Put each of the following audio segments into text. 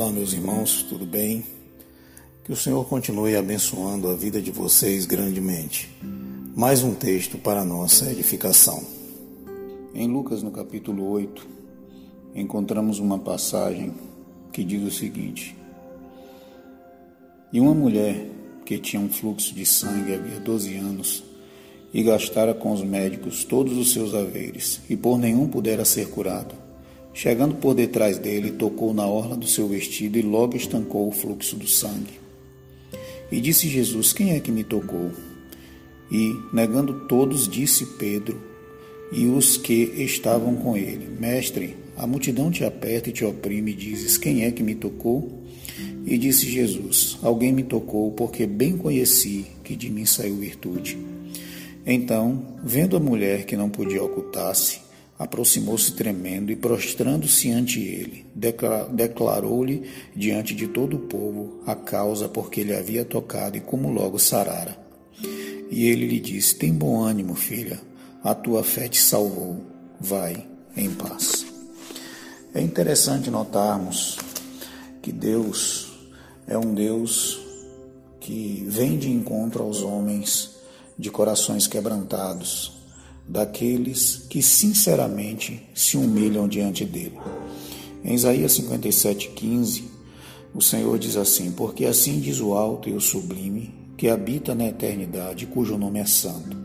Olá, meus irmãos, tudo bem? Que o Senhor continue abençoando a vida de vocês grandemente. Mais um texto para nossa edificação. Em Lucas, no capítulo 8, encontramos uma passagem que diz o seguinte: E uma mulher que tinha um fluxo de sangue havia 12 anos e gastara com os médicos todos os seus haveres, e por nenhum pudera ser curado Chegando por detrás dele, tocou na orla do seu vestido e logo estancou o fluxo do sangue. E disse Jesus: Quem é que me tocou? E, negando todos, disse Pedro e os que estavam com ele: Mestre, a multidão te aperta e te oprime, e dizes: Quem é que me tocou? E disse Jesus: Alguém me tocou, porque bem conheci que de mim saiu virtude. Então, vendo a mulher que não podia ocultar-se, aproximou-se tremendo e, prostrando-se ante ele, declarou-lhe diante de todo o povo a causa por que ele havia tocado e como logo sarara. E ele lhe disse: Tem bom ânimo, filha, a tua fé te salvou. Vai em paz. É interessante notarmos que Deus é um Deus que vem de encontro aos homens de corações quebrantados, daqueles que sinceramente se humilham diante dele. Em Isaías 57,15, o Senhor diz assim: Porque assim diz o alto e o sublime, que habita na eternidade, cujo nome é santo.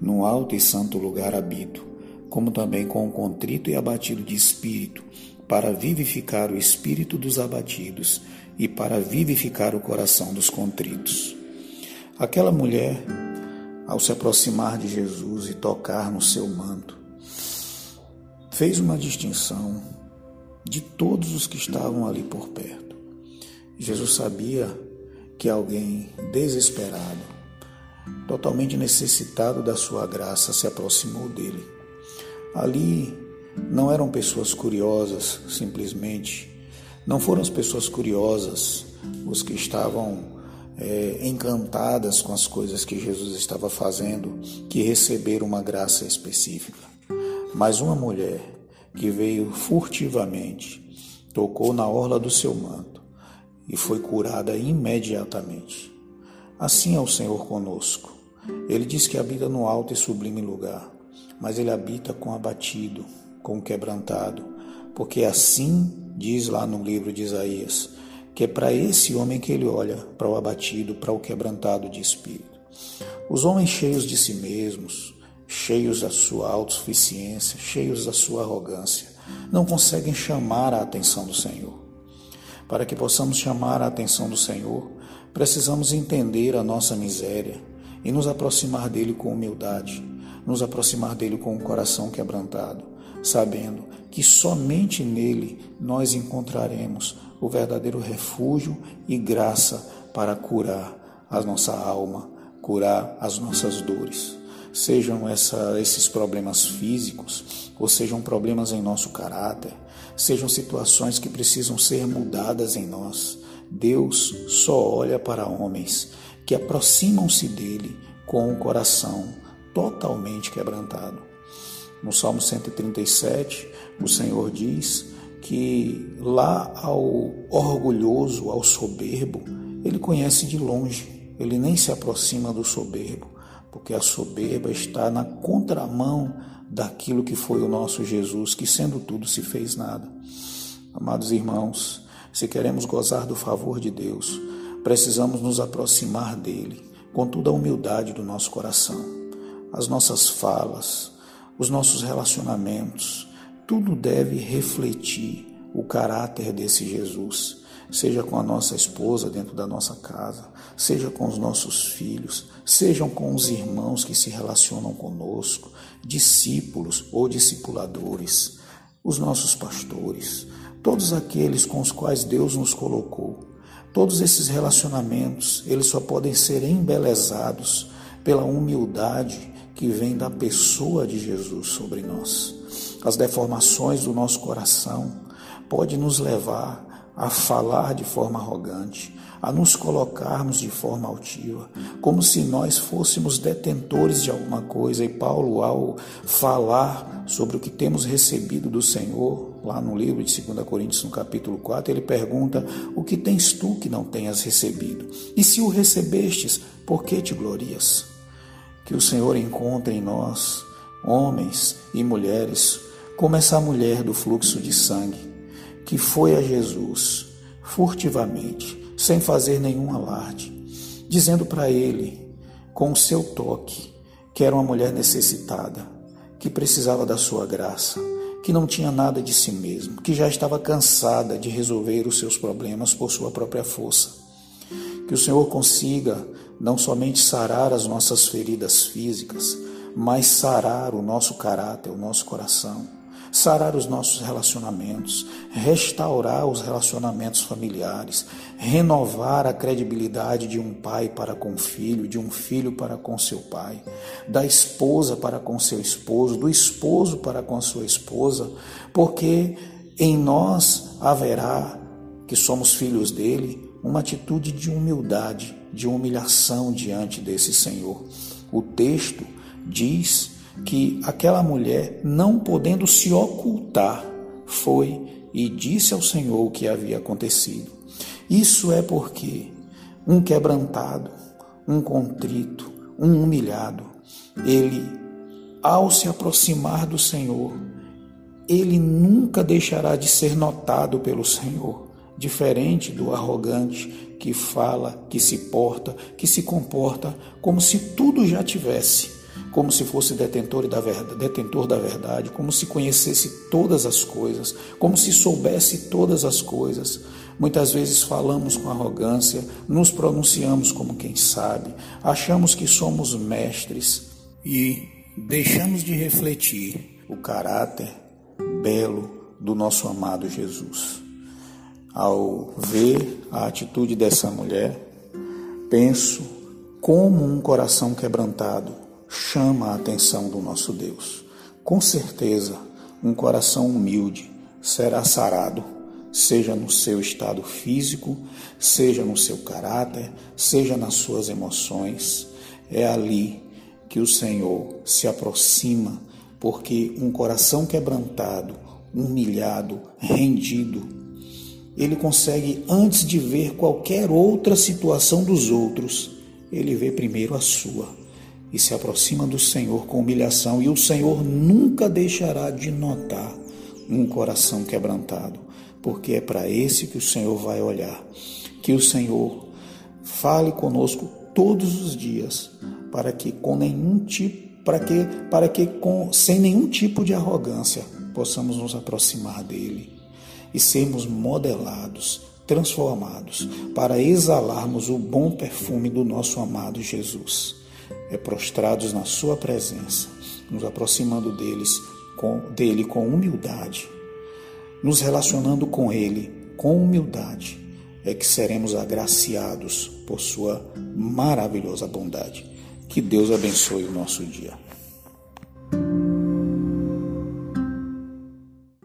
No alto e santo lugar habito, como também com o contrito e abatido de espírito, para vivificar o espírito dos abatidos e para vivificar o coração dos contritos. Aquela mulher ao se aproximar de Jesus e tocar no seu manto, fez uma distinção de todos os que estavam ali por perto. Jesus sabia que alguém desesperado, totalmente necessitado da sua graça, se aproximou dele. Ali não eram pessoas curiosas, simplesmente. Não foram as pessoas curiosas os que estavam é, encantadas com as coisas que Jesus estava fazendo, que receberam uma graça específica. Mas uma mulher que veio furtivamente, tocou na orla do seu manto e foi curada imediatamente. Assim é o Senhor conosco. Ele diz que habita no alto e sublime lugar, mas ele habita com abatido, com quebrantado, porque assim diz lá no livro de Isaías: que é para esse homem que ele olha, para o abatido, para o quebrantado de espírito. Os homens cheios de si mesmos, cheios da sua autossuficiência, cheios da sua arrogância, não conseguem chamar a atenção do Senhor. Para que possamos chamar a atenção do Senhor, precisamos entender a nossa miséria e nos aproximar dele com humildade, nos aproximar dele com o coração quebrantado, sabendo que somente nele nós encontraremos o verdadeiro refúgio e graça para curar a nossa alma, curar as nossas dores. Sejam essa, esses problemas físicos, ou sejam problemas em nosso caráter, sejam situações que precisam ser mudadas em nós. Deus só olha para homens que aproximam-se dele com o coração totalmente quebrantado. No Salmo 137, o Senhor diz que lá ao orgulhoso, ao soberbo, ele conhece de longe, ele nem se aproxima do soberbo, porque a soberba está na contramão daquilo que foi o nosso Jesus, que sendo tudo se fez nada. Amados irmãos, se queremos gozar do favor de Deus, precisamos nos aproximar dele com toda a humildade do nosso coração. As nossas falas, os nossos relacionamentos, tudo deve refletir o caráter desse Jesus, seja com a nossa esposa dentro da nossa casa, seja com os nossos filhos, sejam com os irmãos que se relacionam conosco, discípulos ou discipuladores, os nossos pastores, todos aqueles com os quais Deus nos colocou. Todos esses relacionamentos, eles só podem ser embelezados pela humildade que vem da pessoa de Jesus sobre nós as deformações do nosso coração, pode nos levar a falar de forma arrogante, a nos colocarmos de forma altiva, como se nós fôssemos detentores de alguma coisa. E Paulo, ao falar sobre o que temos recebido do Senhor, lá no livro de 2 Coríntios, no capítulo 4, ele pergunta: O que tens tu que não tenhas recebido? E se o recebestes, por que te glorias? Que o Senhor encontre em nós, homens e mulheres, como essa mulher do fluxo de sangue, que foi a Jesus furtivamente, sem fazer nenhum alarde, dizendo para ele, com o seu toque, que era uma mulher necessitada, que precisava da sua graça, que não tinha nada de si mesmo, que já estava cansada de resolver os seus problemas por sua própria força. Que o Senhor consiga não somente sarar as nossas feridas físicas, mas sarar o nosso caráter, o nosso coração sarar os nossos relacionamentos, restaurar os relacionamentos familiares, renovar a credibilidade de um pai para com o filho, de um filho para com seu pai, da esposa para com seu esposo, do esposo para com sua esposa, porque em nós haverá, que somos filhos dele, uma atitude de humildade, de humilhação diante desse Senhor. O texto diz que aquela mulher, não podendo se ocultar, foi e disse ao Senhor o que havia acontecido. Isso é porque um quebrantado, um contrito, um humilhado, ele, ao se aproximar do Senhor, ele nunca deixará de ser notado pelo Senhor, diferente do arrogante que fala, que se porta, que se comporta como se tudo já tivesse como se fosse detentor da, verdade, detentor da verdade, como se conhecesse todas as coisas, como se soubesse todas as coisas. Muitas vezes falamos com arrogância, nos pronunciamos como quem sabe, achamos que somos mestres e deixamos de refletir o caráter belo do nosso amado Jesus. Ao ver a atitude dessa mulher, penso como um coração quebrantado chama a atenção do nosso Deus. Com certeza, um coração humilde será sarado, seja no seu estado físico, seja no seu caráter, seja nas suas emoções. É ali que o Senhor se aproxima, porque um coração quebrantado, humilhado, rendido, ele consegue, antes de ver qualquer outra situação dos outros, ele vê primeiro a sua e se aproxima do Senhor com humilhação, e o Senhor nunca deixará de notar um coração quebrantado, porque é para esse que o Senhor vai olhar. Que o Senhor fale conosco todos os dias, para que com nenhum tipo para que, para que com, sem nenhum tipo de arrogância possamos nos aproximar dele e sermos modelados, transformados, para exalarmos o bom perfume do nosso amado Jesus é prostrados na sua presença, nos aproximando deles com, dele com humildade, nos relacionando com ele com humildade, é que seremos agraciados por sua maravilhosa bondade. Que Deus abençoe o nosso dia.